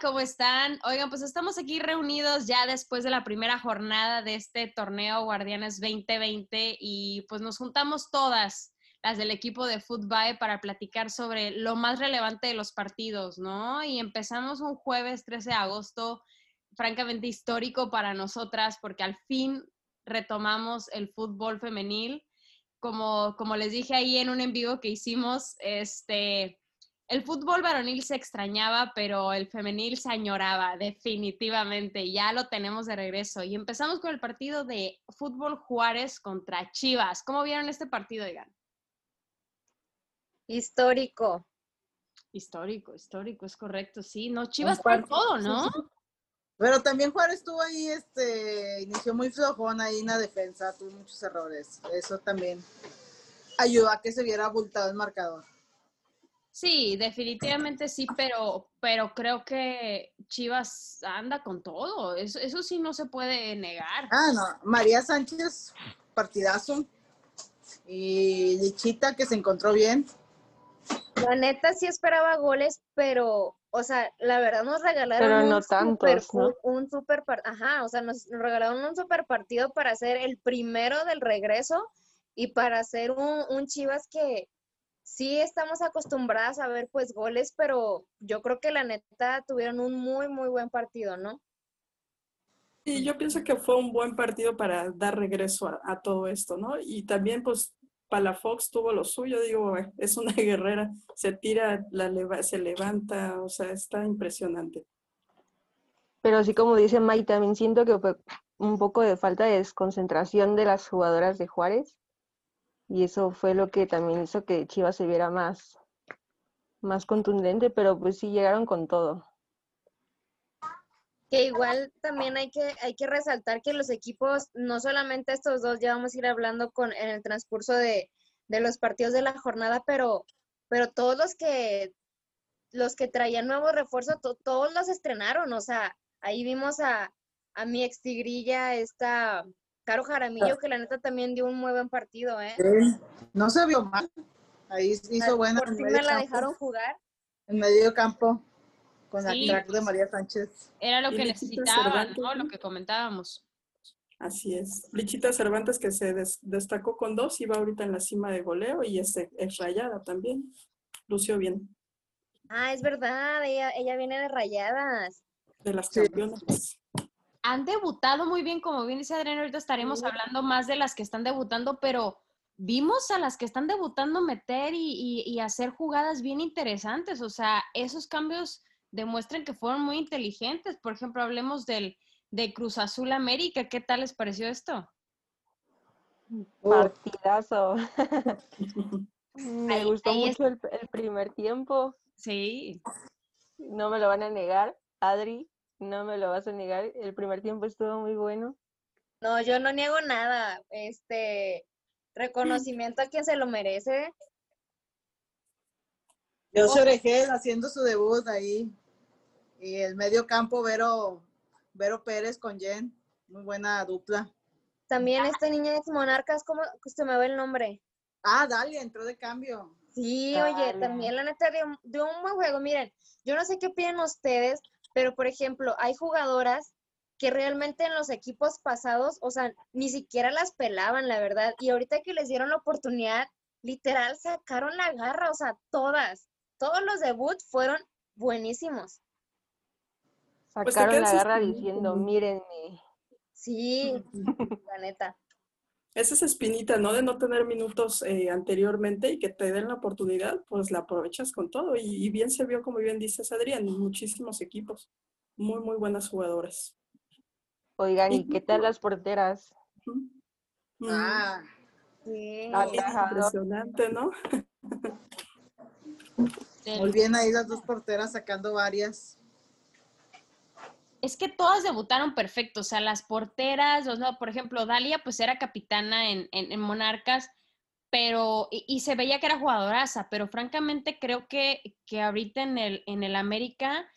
¿Cómo están? Oigan, pues estamos aquí reunidos ya después de la primera jornada de este torneo Guardianes 2020 y pues nos juntamos todas las del equipo de Football para platicar sobre lo más relevante de los partidos, ¿no? Y empezamos un jueves 13 de agosto, francamente histórico para nosotras porque al fin retomamos el fútbol femenil. Como, como les dije ahí en un en vivo que hicimos, este el fútbol varonil se extrañaba, pero el femenil se añoraba, definitivamente. Ya lo tenemos de regreso. Y empezamos con el partido de fútbol Juárez contra Chivas. ¿Cómo vieron este partido, digan? Histórico. Histórico, histórico, es correcto, sí. No, Chivas por todo, ¿no? Pero también Juárez tuvo ahí, este, inició muy flojón ahí en la defensa, tuvo muchos errores. Eso también ayudó a que se viera abultado el marcador. Sí, definitivamente sí, pero, pero creo que Chivas anda con todo. Eso, eso sí no se puede negar. Ah, no. María Sánchez, partidazo. Y Lichita, que se encontró bien. La neta sí esperaba goles, pero, o sea, la verdad nos regalaron Pero no un, tantos, super, ¿no? un super ajá, o sea, nos, nos regalaron un super partido para hacer el primero del regreso y para hacer un, un Chivas que sí estamos acostumbradas a ver pues goles, pero yo creo que la neta tuvieron un muy, muy buen partido, ¿no? Y yo pienso que fue un buen partido para dar regreso a, a todo esto, ¿no? Y también, pues, Palafox tuvo lo suyo, digo, eh, es una guerrera, se tira, la leva- se levanta, o sea, está impresionante. Pero así como dice May, también siento que fue un poco de falta de desconcentración de las jugadoras de Juárez. Y eso fue lo que también hizo que Chivas se viera más, más contundente, pero pues sí llegaron con todo. Que igual también hay que, hay que resaltar que los equipos, no solamente estos dos, ya vamos a ir hablando con, en el transcurso de, de los partidos de la jornada, pero, pero todos los que, los que traían nuevos refuerzos, to- todos los estrenaron, o sea, ahí vimos a, a mi ex tigrilla, esta Caro Jaramillo, que la neta también dio un muy buen partido, ¿eh? No se vio mal. Ahí hizo buena Por fin me la campo. dejaron jugar. En medio campo. Con Sí, la crack de. María Sánchez. Era lo Y que necesitaban, ¿no? ¿no? Lo que comentábamos. Así es. Lichita Cervantes, que se des- destacó con dos, iba ahorita en la cima de goleo y es, es rayada también. Lució bien, Ah, es verdad, ella, ella viene de rayadas. de las Sí. campeonas. Han debutado muy bien, como bien dice Adrián, ahorita estaremos hablando más de las que están debutando, pero vimos a las que están debutando meter y, y- y hacer jugadas bien interesantes. O sea, esos cambios demuestran que fueron muy inteligentes. Por ejemplo, hablemos del de Cruz Azul América. ¿Qué tal les pareció esto? Partidazo. Me Ahí- gustó ahí mucho el, el primer tiempo. Sí. No me lo van a negar, Adri, no me lo vas a negar. El primer tiempo estuvo muy bueno. No, yo no niego nada. Este reconocimiento a quien se lo merece. Yo Oregel haciendo su debut ahí. Y el medio campo, Vero, Vero Pérez con Jen. Muy buena dupla. También esta niña ex monarcas, ¿cómo se me va el nombre? Ah, Dalia entró de cambio. Sí, oye, también la neta dio, dio un buen juego. Miren, yo no sé qué opinan ustedes, pero por ejemplo, hay jugadoras que realmente en los equipos pasados, o sea, ni siquiera las pelaban, la verdad. Y ahorita que les dieron la oportunidad, literal sacaron la garra, o sea, todas, todos los debuts fueron buenísimos. Pues Sacaron la garra diciendo, mírenme. Sí, la neta. Es esa espinita, ¿no? De no tener minutos eh, anteriormente y que te den la oportunidad, pues la aprovechas con todo. Y, y bien se vio, como bien dices, Adrián, muchísimos equipos. Muy, muy buenas jugadoras. Oigan, Y ¿y qué tal las porteras? Mm, Ah, Sí. Ah, impresionante, ¿no? muy bien ahí las dos porteras sacando varias. Es que todas debutaron perfecto, o sea, las porteras, o sea, por ejemplo, Dalia pues era capitana en, en, en Monarcas, pero, y, y, se veía que era jugadoraza, pero francamente creo que, que ahorita en el, en el América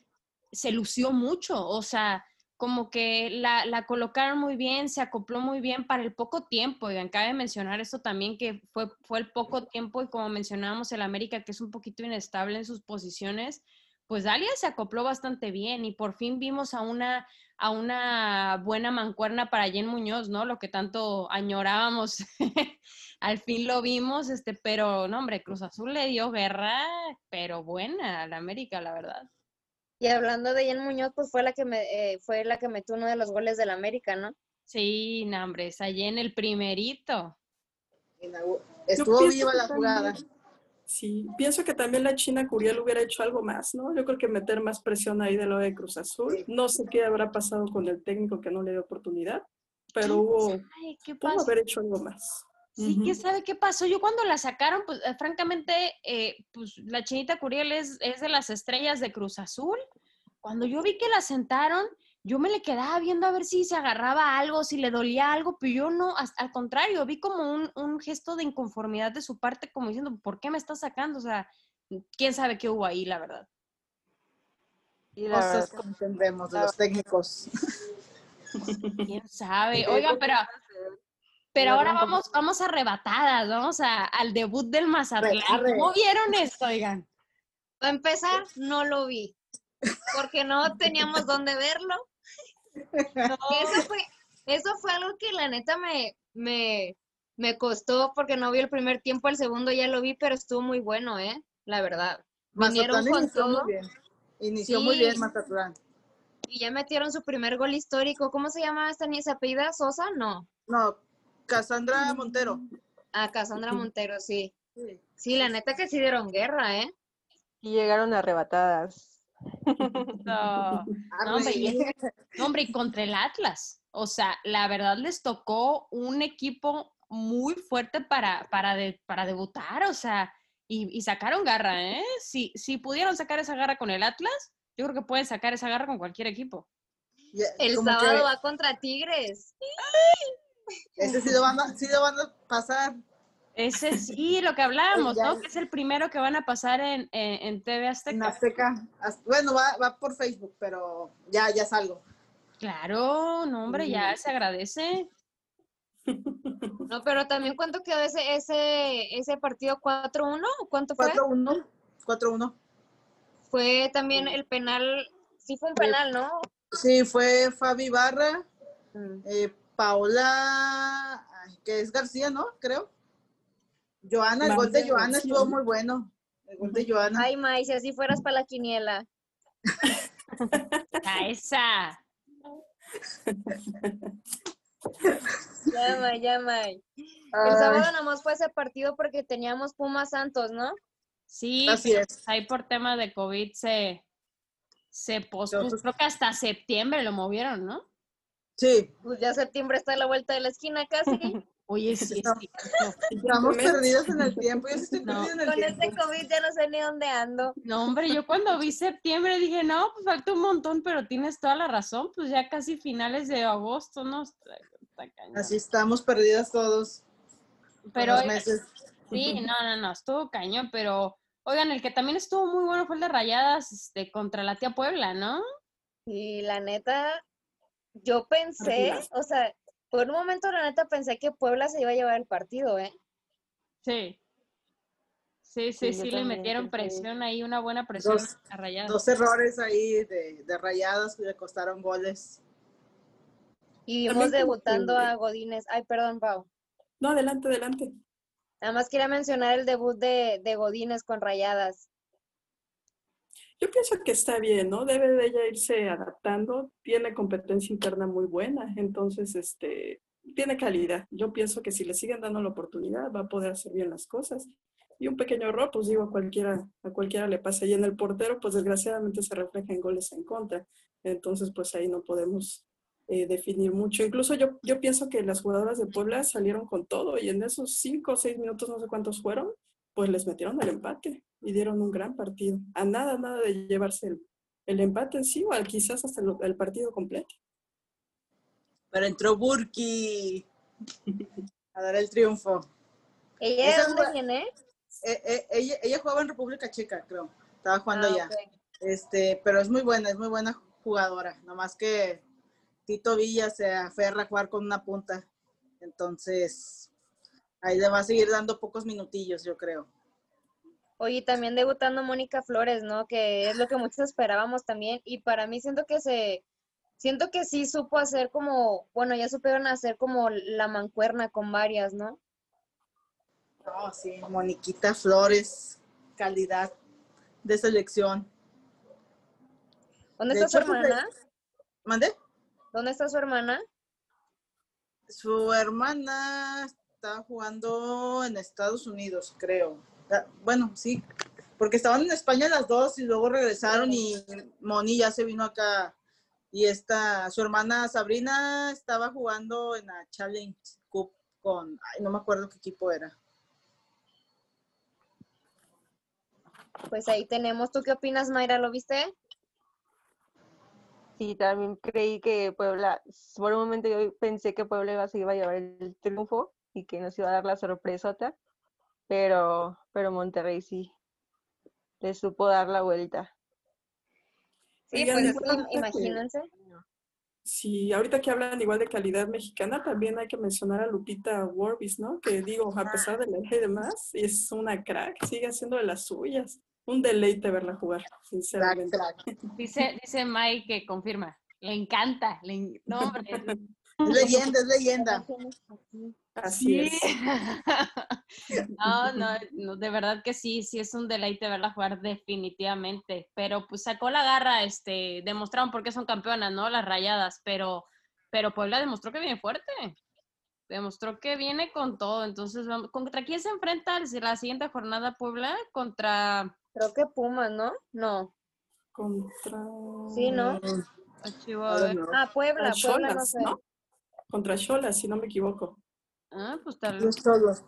se lució mucho, o sea, como que la, la, colocaron muy bien, se acopló muy bien para el poco tiempo. Oigan, cabe mencionar esto también, que fue, fue el poco tiempo y como mencionábamos, el América, que es un poquito inestable en sus posiciones, pues Dalia se acopló bastante bien y por fin vimos a una, a una buena mancuerna para Jen Muñoz, ¿no? Lo que tanto añorábamos, al fin lo vimos, este, pero no, hombre, Cruz Azul le dio guerra, pero buena al América, la verdad. Y hablando de Jen Muñoz, pues fue la que me, eh, fue la que metió uno de los goles del América, ¿no? Sí, no, hombre, esa Jen el primerito. Estuvo viva la jugada. Sí, pienso que también la China Curiel hubiera hecho algo más, ¿no? Yo creo que meter más presión ahí de lo de Cruz Azul. No sé qué habrá pasado con el técnico que no le dio oportunidad, pero hubo, Ay, ¿qué pudo haber hecho algo más. Sí, ¿quién sabe qué pasó? Yo cuando la sacaron, pues eh, francamente, eh, pues la Chinita Curiel es, es de las estrellas de Cruz Azul. Cuando yo vi que la sentaron, yo me le quedaba viendo a ver si se agarraba algo, si le dolía algo, pero yo no, al contrario, vi como un, un gesto de inconformidad de su parte, como diciendo, ¿por qué me estás sacando? O sea, quién sabe qué hubo ahí, la verdad. Y la verdad, Cosas no entendemos de los técnicos. ¿Quién sabe? Oigan, pero, pero ahora vamos, vamos arrebatadas, vamos a, al debut del Mazatlán. ¿Cómo vieron esto, oigan? Para empezar, no lo vi, porque no teníamos dónde verlo. Eso fue, eso fue algo que la neta me, me, me costó porque no vi el primer tiempo, el segundo ya lo vi, pero estuvo muy bueno, ¿eh? La verdad. Vinieron con inició todo muy bien. Inició Sí. muy bien Mazatlán. y ya metieron su primer gol histórico. ¿Cómo se llama esta niña? ¿Se apellida Sosa? No. No, Cassandra Montero. A Cassandra Montero, sí. Sí. Sí, la neta que sí dieron guerra, ¿eh? Y llegaron arrebatadas. No. No, hombre, y Arre. No, hombre, y contra el Atlas. O sea, la verdad les tocó un equipo muy fuerte para, para, de- para debutar, o sea, y, y sacaron garra, ¿eh? Si, si pudieron sacar esa garra con el Atlas, yo creo que pueden sacar esa garra con cualquier equipo. El que sábado va contra Tigres. Ese sí lo van a, sí lo van a pasar. Ese sí, lo que hablábamos. ¿no? Que es el primero que van a pasar en, en, en TV En Azteca. Azteca. As- Bueno, va, va por Facebook, pero ya, ya salgo. Claro, no, hombre, ya se agradece. No, pero también cuánto quedó ese, ese, ese partido 4-1 ¿o cuánto fue? 4-1. 4-1. Fue también el penal, sí fue un penal, ¿no? Sí, fue Fabi Barra, Mm. eh, Paola, que es García, ¿no? Creo. Joana, el gol de Joana estuvo muy bueno. El gol de Joana. Ay, May, si así fueras para la quiniela. A esa. Ya, May, ya, May. El sábado nada más fue ese partido porque teníamos Pumas Santos, ¿no? Sí, Así es. ahí por tema de COVID se, se pospuso, creo que hasta septiembre lo movieron, ¿no? Sí, Pues ya septiembre está a la vuelta de la esquina casi. Oye, sí, es Estamos- Meses. perdidos en el tiempo. Yo sí estoy No. perdida en el Con tiempo. este COVID ya no sé ni dónde ando. No, hombre, yo cuando vi septiembre dije, no, pues falta un montón, pero tienes toda la razón, pues ya casi finales de agosto, ¿no? Está, está cañón. Así estamos perdidas todos. Pero, los oigan, meses. sí, no, no, no, estuvo cañón, pero, oigan, el que también estuvo muy bueno fue el de Rayadas este, contra la tía Puebla, ¿no? Y la neta, yo pensé, o sea, por un momento la neta pensé que Puebla se iba a llevar el partido, ¿eh? Sí. Sí, sí, Sí, le metieron presión ahí, una buena presión Dos- a Rayadas. Dos errores ahí de, de rayadas que le costaron goles. Y vimos debutando a Godínez. Ay, perdón, Pau. No, adelante, adelante. Nada más quería mencionar el debut de, de Godínez con Rayadas. Yo pienso que está bien, ¿no? Debe de ella irse adaptando. Tiene competencia interna muy buena, entonces, este, tiene calidad. Yo pienso que si le siguen dando la oportunidad, va a poder hacer bien las cosas. Y un pequeño error, pues digo, a cualquiera, a cualquiera le pasa. Y en el portero, pues desgraciadamente se refleja en goles en contra. Entonces, pues ahí no podemos eh, definir mucho. Incluso yo, yo pienso que las jugadoras de Puebla salieron con todo y en esos cinco o seis minutos, no sé cuántos fueron, pues les metieron el empate y dieron un gran partido. A nada, nada de llevarse el, el empate sí, o quizás hasta el, el partido completo. Pero entró Burki a dar el triunfo. ¿Ella de dónde viene? Eh, eh, ella, ella jugaba en República Checa, creo. Estaba jugando Ah, allá. ok. Este, pero es muy buena, es muy buena jugadora. Nomás que Tito Villa se aferra a jugar con una punta. Entonces, ahí le va a seguir dando pocos minutillos, yo creo. Oye, también debutando Mónica Flores, ¿no? Que es lo que muchos esperábamos también. Y para mí siento que se, siento que sí supo hacer como, bueno, ya supieron hacer como la mancuerna con varias, ¿no? No, sí, Moniquita Flores, calidad de selección. ¿Dónde De está su hecho, hermana? ¿Mande? ¿Dónde está su hermana? Su hermana está jugando en Estados Unidos, creo. Ah, Bueno, sí, porque estaban en España las dos y luego regresaron y Moni ya se vino acá. Y esta, su hermana Sabrina estaba jugando en la Challenge Cup con, ay, no me acuerdo qué equipo era. Pues ahí tenemos. ¿Tú qué opinas, Mayra? ¿Lo viste? Sí, también creí que Puebla, por un momento yo pensé que Puebla iba, se iba a llevar el triunfo y que nos iba a dar la sorpresota, pero, pero Monterrey sí le supo dar la vuelta. Sí, Oigan, pues igual imagínense. Sí, ahorita que hablan igual de calidad mexicana, también hay que mencionar a Lupita Warbis, ¿no? Que digo, a pesar de la edad y demás, es una crack, sigue haciendo de las suyas. Un deleite verla jugar, sinceramente. crack. Dice, dice Mike que confirma. Le encanta. Le, no, hombre. Es leyenda, es leyenda. Así Sí. es. No, no, no, de verdad que sí, sí es un deleite verla jugar definitivamente, pero pues sacó la garra, este, demostraron por qué son campeonas, ¿no? Las rayadas, pero, pero Puebla demostró que viene fuerte, demostró que viene con todo, entonces, vamos, ¿contra quién se enfrenta la siguiente jornada Puebla? Contra Creo que Pumas, ¿no? No. Contra. Sí, ¿no? A ver. Ah, Puebla, Contra Puebla, no Cholas, sé. ¿no? Contra Cholas, si no me equivoco. Ah, pues tal solos.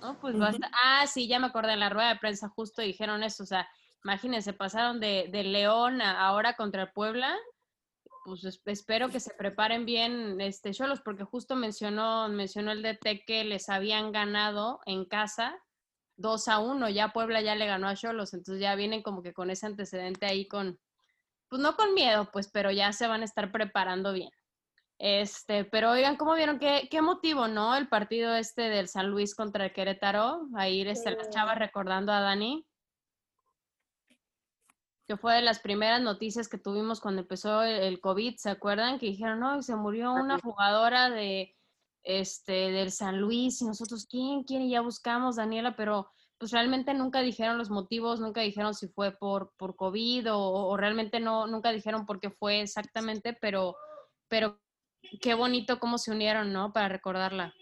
No, pues basta. Ah, sí, ya me acordé, en la rueda de prensa justo dijeron eso, o sea, imagínense, pasaron de, de León a ahora contra el Puebla, pues es- espero que se preparen bien este Cholos, porque justo mencionó, mencionó el DT que les habían ganado en casa 2 a 1, ya Puebla ya le ganó a Cholos, entonces ya vienen como que con ese antecedente ahí con, pues no con miedo, pues, pero ya se van a estar preparando bien. Este, pero oigan, ¿cómo vieron? ¿Qué, qué motivo, no? El partido este del San Luis contra el Querétaro. Ahí las chavas recordando a Dani. Que fue de las primeras noticias que tuvimos cuando empezó el, el COVID, ¿se acuerdan? Que dijeron, no, se murió una jugadora de este del San Luis y nosotros, ¿quién? ¿Quién? Y ya buscamos, Daniela, pero pues realmente nunca dijeron los motivos, nunca dijeron si fue por, por COVID o, o realmente no, nunca dijeron por qué fue exactamente, pero, pero qué bonito cómo se unieron, ¿no? Para recordarla.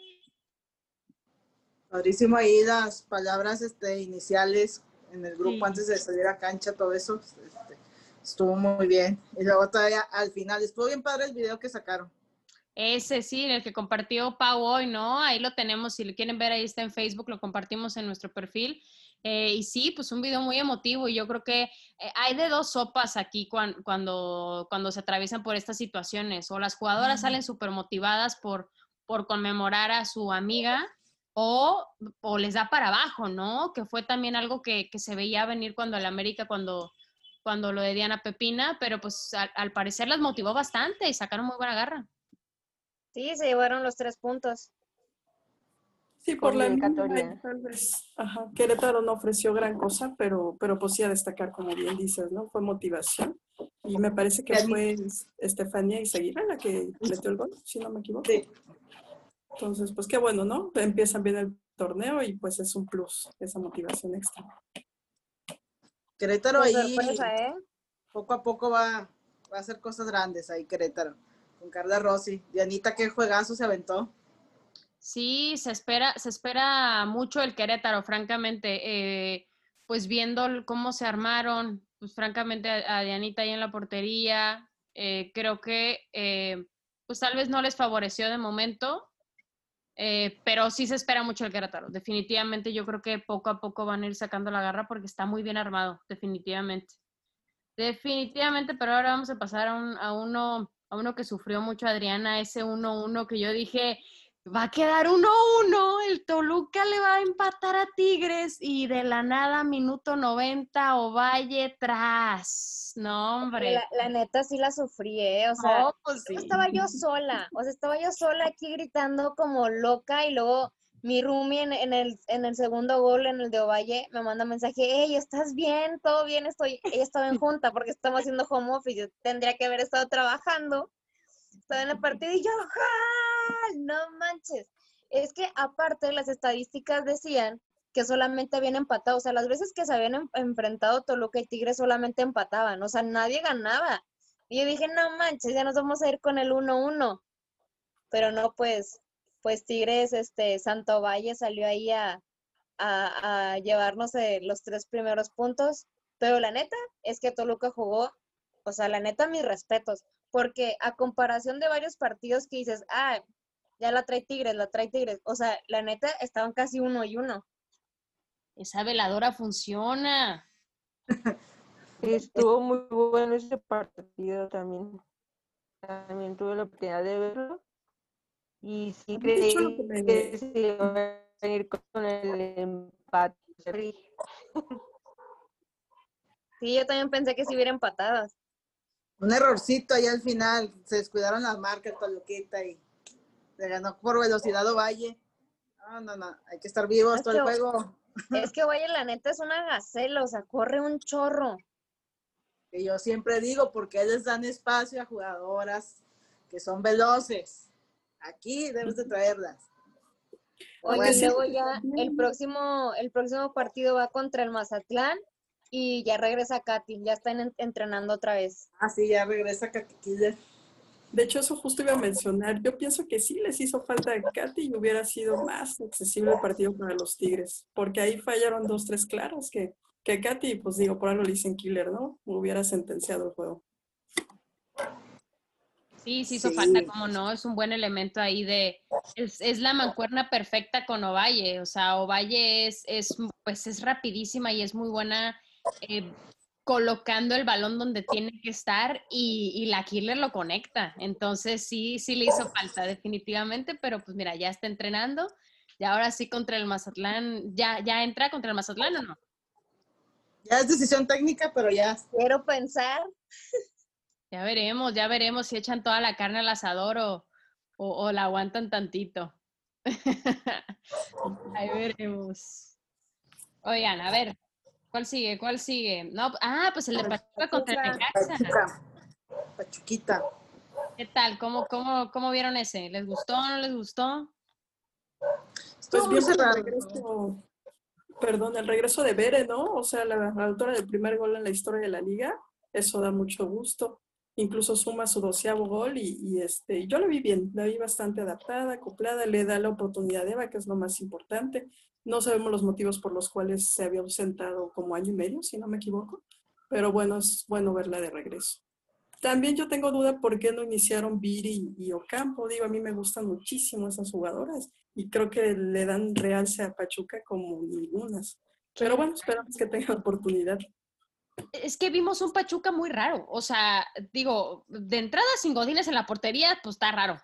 Padrísimo ahí las palabras este, iniciales en el grupo Sí. antes de salir a cancha, todo eso. este, estuvo muy bien. Y luego todavía al final, estuvo bien padre el video que sacaron. Ese sí, el que compartió Pau hoy, ¿no? Ahí lo tenemos, si lo quieren ver, ahí está en Facebook, lo compartimos en nuestro perfil. Eh, y sí, pues un video muy emotivo y yo creo que eh, hay de dos sopas aquí cuan- cuando, cuando se atraviesan por estas situaciones. O las jugadoras salen súper motivadas por, por conmemorar a su amiga o, o les da para abajo, ¿no? Que fue también algo que, que se veía venir cuando el América, cuando, cuando lo de Diana Pepina, pero pues al, al parecer las motivó bastante y sacaron muy buena garra. Sí, se llevaron los tres puntos. Sí, por la tal vez. Ajá, Querétaro no ofreció gran cosa, pero, pero pues sí a destacar, como bien dices, ¿no? Fue motivación. Y me parece que fue Estefanía Izaguirre la que metió el gol, si no me equivoco. Sí. Entonces, pues qué bueno, ¿no? Empiezan bien el torneo y pues es un plus, esa motivación extra. Querétaro Pues ahí sorpresa, ¿eh? poco a poco va, va a hacer cosas grandes ahí Querétaro. Con Carla Rossi. Dianita, qué juegazo se aventó. Sí, se espera, se espera mucho el Querétaro, francamente. eh, pues viendo cómo se armaron, pues francamente a, Dianita ahí en la portería, eh, creo que eh, pues tal vez no les favoreció de momento, pero sí se espera mucho el Querétaro. Definitivamente yo creo que poco a poco van a ir sacando la garra porque está muy bien armado, definitivamente. Definitivamente, pero ahora vamos a pasar a, un- a uno a uno que sufrió mucho Adriana, ese 1-1 que yo dije, va a quedar 1-1, el Toluca le va a empatar a Tigres y de la nada, minuto 90, Ovalle tras. No, hombre. La, la neta sí la sufrí, ¿eh? O sea, No, pues sí. estaba yo sola, o sea, estaba yo sola aquí gritando como loca y luego mi roomie en, en el, en el segundo gol, en el de Ovalle, me manda mensaje, hey, ¿estás bien? ¿Todo bien? Estoy, ella estaba en junta porque estamos haciendo home office, yo tendría que haber estado trabajando, estaba en el partido y yo. No manches. Es que aparte las estadísticas decían que solamente habían empatado, o sea, las veces que se habían en- enfrentado Toluca y Tigres solamente empataban, o sea, nadie ganaba. Y yo dije, no manches, ya nos vamos a ir con el 1-1. Pero no, pues, pues Tigres, este, Santo Valle salió ahí a, a, a llevarnos eh, los tres primeros puntos. Pero la neta es que Toluca jugó, o sea, la neta, mis respetos. Porque a comparación de varios partidos que dices, ah, ya la trae Tigres, la trae Tigres. O sea, la neta, estaban casi uno y uno. Esa veladora funciona. Estuvo muy bueno ese partido también. También tuve la oportunidad de verlo. Y sí creí que se iba a venir con el empate. Sí, yo también pensé que si hubiera empatadas. Un errorcito ahí al final. Se descuidaron las marcas Toluquita y se ganó por velocidad Ovalle. No, no, no. Hay que estar vivos todo el juego. Es que, oye, la neta es una gacela, o sea, corre un chorro. Que yo siempre digo, porque les dan espacio a jugadoras que son veloces. Aquí debes de traerlas. Oye, Bueno. luego ya el próximo, el próximo partido va contra el Mazatlán y ya regresa Katy, ya están en- entrenando otra vez. Ah, sí, ya regresa Caquiquilla. De hecho, eso justo iba a mencionar. Yo pienso que sí les hizo falta a Katy y hubiera sido más accesible el partido para los Tigres, porque ahí fallaron dos, tres claras que, que Katy, pues digo, por algo le dicen killer, ¿no? Hubiera sentenciado el juego. Sí, sí hizo Sí. falta, como no, es un buen elemento ahí de, es, es la mancuerna perfecta con Ovalle, o sea, Ovalle es, es, pues es rapidísima y es muy buena eh, colocando el balón donde tiene que estar y, y la Killer lo conecta, entonces sí, sí le hizo falta definitivamente, pero pues mira, ya está entrenando y ahora sí contra el Mazatlán, ¿ya, ya entra contra el Mazatlán o no? Ya es decisión técnica, pero ya. Quiero pensar, Ya veremos, ya veremos si echan toda la carne al asador o, o, o la aguantan tantito. Ahí veremos. Oigan, a ver, ¿cuál sigue? ¿Cuál sigue? No, ah, pues el de Pachuca contra el Necaxa. Pachuca. Pachuquita. ¿Qué tal? ¿Cómo, cómo, ¿Cómo vieron ese? ¿Les gustó o no les gustó? Pues vimos el regreso, perdón, el regreso de Bere, ¿no? O sea, la, la autora del primer gol en la historia de la liga, eso da mucho gusto. Incluso suma su doceavo gol y, y, este, yo la vi bien, la vi bastante adaptada, acoplada, le da la oportunidad a Eva, que es lo más importante. No sabemos los motivos por los cuales se había ausentado como año y medio, si no me equivoco, pero bueno, es bueno verla de regreso. También yo tengo duda por qué no iniciaron Viri y Ocampo. Digo, a mí me gustan muchísimo esas jugadoras y creo que le dan realce a Pachuca como ningunas. Pero bueno, esperamos que tengan oportunidad. Es que vimos un Pachuca muy raro. O sea, digo, de entrada sin Godines en la portería, pues está raro.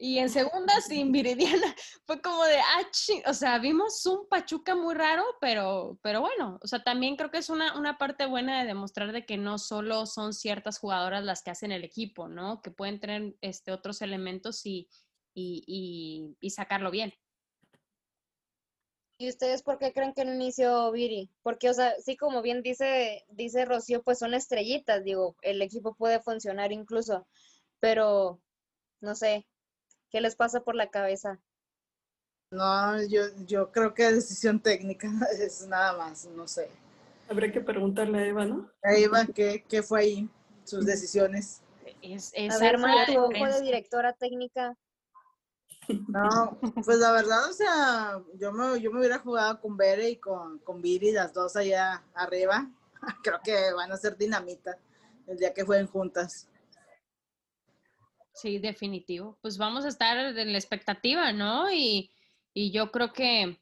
Y en segunda sin Viridiana, fue como de, ah, o sea, vimos un Pachuca muy raro, pero, pero bueno, o sea, también creo que es una, una parte buena de demostrar de que no solo son ciertas jugadoras las que hacen el equipo, ¿no? Que pueden tener este, otros elementos y, y, y, sacarlo bien. ¿y ustedes por qué creen que no inició Viri? Porque, o sea, sí, como bien dice, dice Rocío, pues son estrellitas, digo, el equipo puede funcionar incluso, pero, no sé, ¿qué les pasa por la cabeza? No, yo, yo creo que decisión técnica es nada más, no sé. Habría que preguntarle a Eva, ¿no? Ahí va, ¿qué, qué fue ahí? Sus decisiones. Es, A esa ver, tu ojo de directora técnica. No, pues la verdad, o sea, yo me, yo me hubiera jugado con Bere y con, con Viri, las dos allá arriba. Creo que van a ser dinamita el día que jueguen juntas. Sí, definitivo. Pues vamos a estar en la expectativa, ¿no? Y, y yo creo que,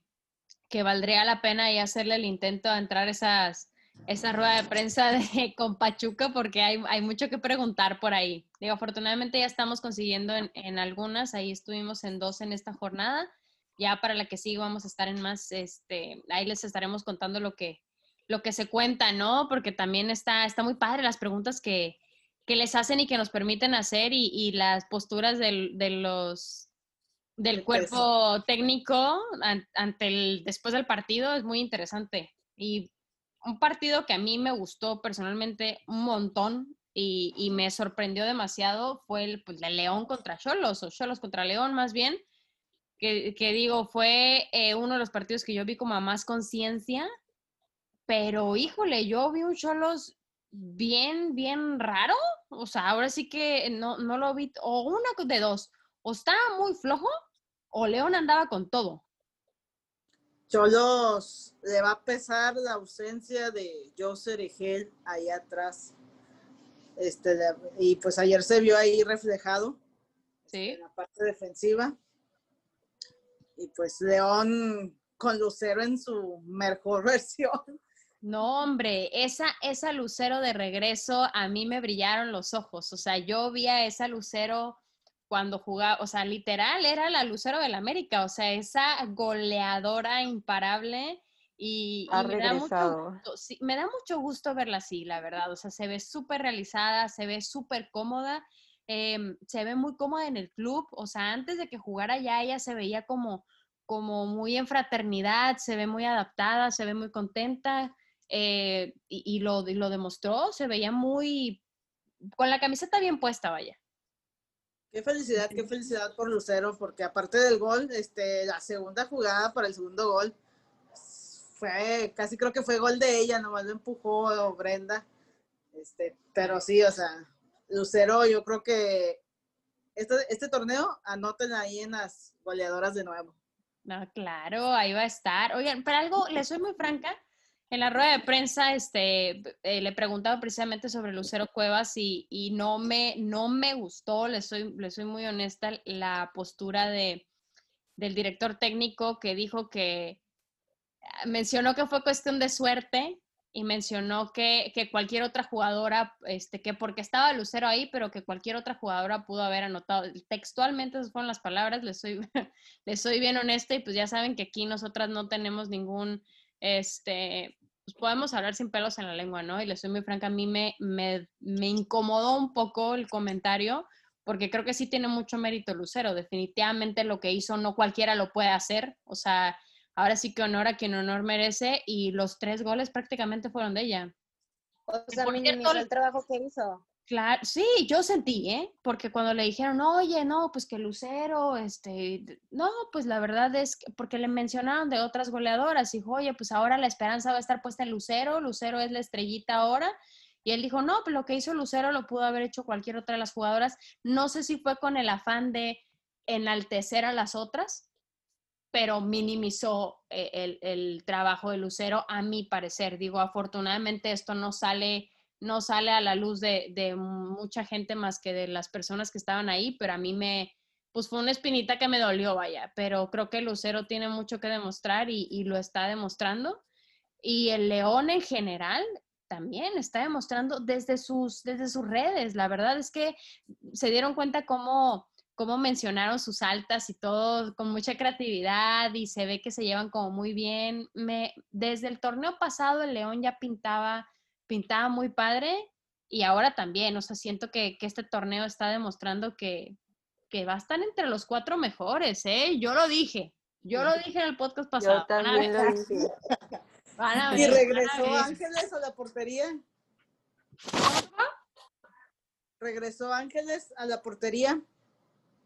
que valdría la pena y hacerle el intento a entrar esas, esa rueda de prensa de, con Pachuca porque hay, hay mucho que preguntar por ahí. Afortunadamente ya estamos consiguiendo en, en, algunas, ahí estuvimos en dos en esta jornada. Ya para la que sigue vamos a estar en más, este, ahí les estaremos contando lo que, lo que se cuenta, ¿no? Porque también está, está muy padre las preguntas que, que les hacen y que nos permiten hacer y, y las posturas del, de los, del cuerpo técnico ante el, después del partido es muy interesante. Y un partido que a mí me gustó personalmente un montón y, y me sorprendió demasiado fue el, pues, de León contra Cholos, o Cholos contra León más bien, que, que digo, fue eh, uno de los partidos que yo vi como a más conciencia, pero híjole, yo vi un Cholos bien, bien raro, o sea, ahora sí que no, no lo vi, o una de dos, o estaba muy flojo o León andaba con todo. Cholos le va a pesar la ausencia de Jose Regel ahí atrás. Este, y pues ayer se vio ahí reflejado ¿Sí? en la parte defensiva. Y pues León con Lucero en su mejor versión. No, hombre, esa, esa Lucero de regreso a mí me brillaron los ojos. O sea, yo vi a esa Lucero cuando jugaba, o sea, literal era la Lucero del América, o sea, esa goleadora imparable y, me, da mucho, gusto- sí, me da mucho gusto verla así, la verdad, o sea, se ve súper realizada, se ve súper cómoda, em, se ve muy cómoda en el club, o sea, antes de que jugara ya ella se veía como, como muy en fraternidad, se ve muy adaptada, se ve muy contenta eh, y, y lo, y lo demostró, se veía muy, con la camiseta bien puesta, vaya. Qué felicidad, qué felicidad por Lucero, porque aparte del gol, este, la segunda jugada para el segundo gol fue, casi creo que fue gol de ella, nomás lo empujó Brenda. Este, pero sí, o sea, Lucero, yo creo que este, este torneo anoten ahí en las goleadoras de nuevo. No, claro, ahí va a estar. Oigan, pero algo, les soy muy franca. En la rueda de prensa, este, eh, le preguntaba precisamente sobre Lucero Cuevas y, y no me, no me gustó, les soy, les soy muy honesta, la postura de, del director técnico que dijo que ah, mencionó que fue cuestión de suerte y mencionó que, que cualquier otra jugadora, este, que porque estaba Lucero ahí, pero que cualquier otra jugadora pudo haber anotado. Textualmente esas fueron las palabras, les soy, les soy bien honesta y pues ya saben que aquí nosotras no tenemos ningún, este, pues podemos hablar sin pelos en la lengua, ¿no? Y les soy muy franca, a mí me, me, me incomodó un poco el comentario porque creo que sí tiene mucho mérito Lucero, definitivamente lo que hizo no cualquiera lo puede hacer, o sea, ahora sí que honor a quien honor merece y los tres goles prácticamente fueron de ella. O sea, por minimizó cierto, el trabajo que hizo. Claro, sí, yo sentí, ¿eh? Porque cuando le dijeron, oye, no, pues que Lucero, este, no, pues la verdad es que, porque le mencionaron de otras goleadoras, dijo, oye, pues ahora la esperanza va a estar puesta en Lucero, Lucero es la estrellita ahora, y él dijo, no, pues lo que hizo Lucero lo pudo haber hecho cualquier otra de las jugadoras, no sé si fue con el afán de enaltecer a las otras, pero minimizó eh, el, el trabajo de Lucero, a mi parecer. Digo, afortunadamente esto no sale no sale a la luz de, mucha gente más que de las personas que estaban ahí, pero a mí me, pues fue una espinita que me dolió, vaya, pero creo que Lucero tiene mucho que demostrar y, lo está demostrando. Y el León en general también está demostrando desde sus, desde sus redes. La verdad es que se dieron cuenta cómo, cómo mencionaron sus altas y todo con mucha creatividad y se ve que se llevan como muy bien. Desde el torneo pasado el León ya pintaba pintaba muy padre y ahora también, o sea, siento que, que este torneo está demostrando que, que va a estar entre los cuatro mejores, ¿eh? Yo lo dije, yo lo dije en el podcast pasado. Yo van a también ver, lo dije. van a Y ver, van a regresó ver. Ángeles a la portería. Regresó Ángeles a la portería.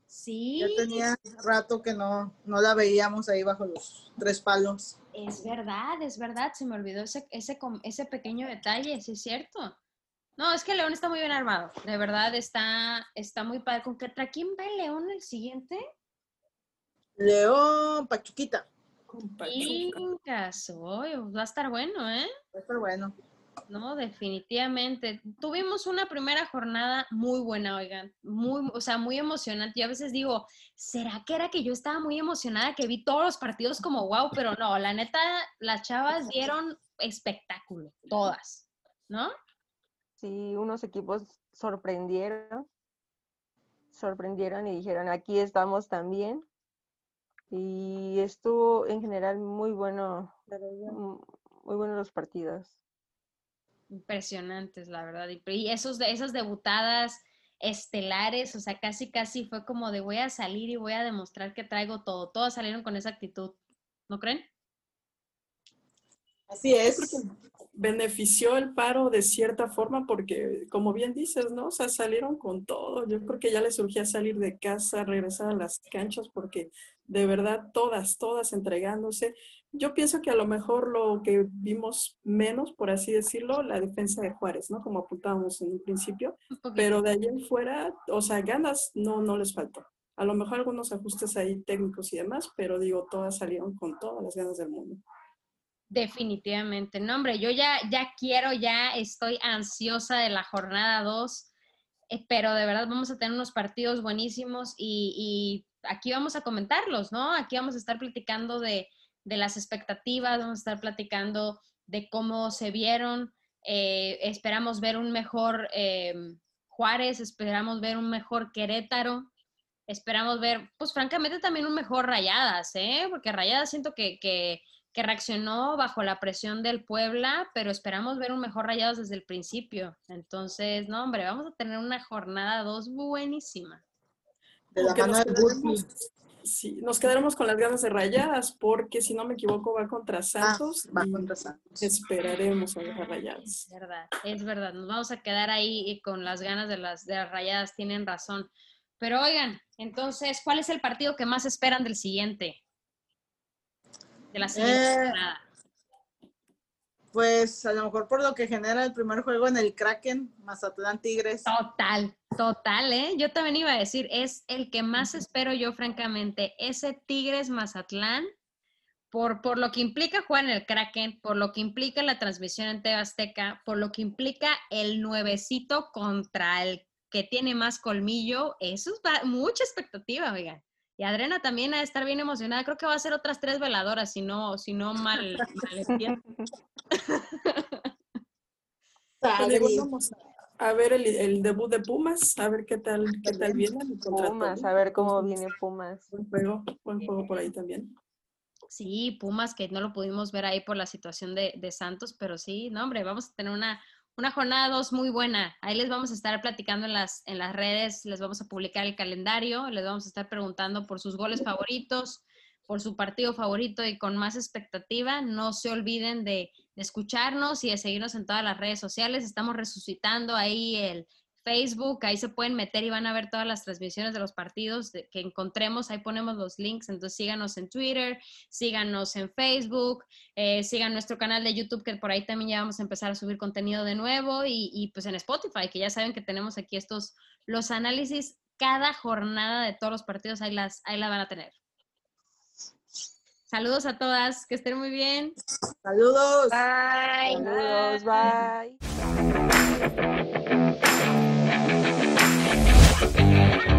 Sí, Ya tenía rato que no, no la veíamos ahí bajo los tres palos. Es verdad, es verdad, se me olvidó ese, ese, ese pequeño detalle, sí es cierto. No, es que León está muy bien armado, de verdad está, está muy padre. ¿Con qué tra quién va el León el siguiente? León, Pachuquita. Pachuca. Incas, va a estar bueno, ¿eh? Pero bueno. No, definitivamente. Tuvimos una primera jornada muy buena, oigan, muy, o sea, muy emocionante. Yo a veces digo, ¿será que era que yo estaba muy emocionada, que vi todos los partidos como wow? Pero no, la neta, las chavas dieron espectáculo, todas, ¿no? Sí, unos equipos sorprendieron, sorprendieron y dijeron, aquí estamos también. Y estuvo en general muy bueno, muy buenos los partidos. Impresionantes, la verdad. Y- esos, esas debutadas estelares, o sea, casi, casi fue como de voy a salir y voy a demostrar que traigo todo. Todas salieron con esa actitud, ¿no creen? Así es. benefició el paro de cierta forma porque, como bien dices, ¿no? O sea, salieron con todo. Yo creo que ya les surgía salir de casa, regresar a las canchas porque de verdad todas, todas entregándose. Yo pienso que a lo mejor lo que vimos menos, por así decirlo, la defensa de Juárez, ¿no? Como apuntábamos en un principio, pero de ahí en fuera, o sea, ganas no, no les faltó. A lo mejor algunos ajustes ahí técnicos y demás, pero digo, todas salieron con todas las ganas del mundo. Definitivamente. No, hombre, yo ya, ya quiero, ya estoy ansiosa de la jornada 2, pero de verdad vamos a tener unos partidos buenísimos y, y aquí vamos a comentarlos, ¿no? Aquí vamos a estar platicando de, de las expectativas, vamos a estar platicando de cómo se vieron. eh, esperamos ver un mejor eh, Juárez, esperamos ver un mejor Querétaro. Esperamos ver, pues francamente también un mejor Rayadas, ¿eh? Porque Rayadas siento que, que, que reaccionó bajo la presión del Puebla, pero esperamos ver un mejor Rayados desde el principio. Entonces, no, hombre, vamos a tener una jornada 2 buenísima. De la mano del Burfi. Sí, nos quedaremos con las ganas de rayadas, porque si no me equivoco va contra Santos va contra Santos. esperaremos a las rayadas. Es verdad, es verdad. Nos vamos a quedar ahí y con las ganas de las, de las rayadas, tienen razón. Pero oigan, entonces, ¿cuál es el partido que más esperan del siguiente? De la siguiente Eh, jornada. Pues a lo mejor por lo que genera el primer juego en el Kraken, Mazatlán Tigres. Total, total, ¿eh? Yo también iba a decir, es el que más espero yo, francamente, ese Tigres Mazatlán, por, por lo que implica jugar en el Kraken, por lo que implica la transmisión en TV Azteca, por lo que implica el nuevecito contra el que tiene más colmillo, eso es mucha expectativa, oigan. Y Adriana también ha de estar bien emocionada. Creo que va a ser otras tres veladoras, si no, si no mal, mal. Pues a ver el, el debut de Pumas, a ver qué tal, qué tal contra Pumas, a ver cómo viene Pumas. Buen juego, buen juego por ahí también. Sí, Pumas, que no lo pudimos ver ahí por la situación de, de Santos, pero sí, no, hombre, vamos a tener una, una jornada dos muy buena. Ahí les vamos a estar platicando en las, en las redes, les vamos a publicar el calendario, les vamos a estar preguntando por sus goles favoritos, por su partido favorito y con más expectativa. No se olviden de, de escucharnos y de seguirnos en todas las redes sociales. Estamos resucitando ahí el Facebook, ahí se pueden meter y van a ver todas las transmisiones de los partidos que encontremos, ahí ponemos los links, entonces síganos en Twitter, síganos en Facebook, eh, sigan nuestro canal de YouTube, que por ahí también ya vamos a empezar a subir contenido de nuevo, y, y, pues en Spotify, que ya saben que tenemos aquí estos, los análisis cada jornada de todos los partidos, ahí las, ahí la van a tener. Saludos a todas, que estén muy bien. Saludos. Bye. Saludos, bye. Música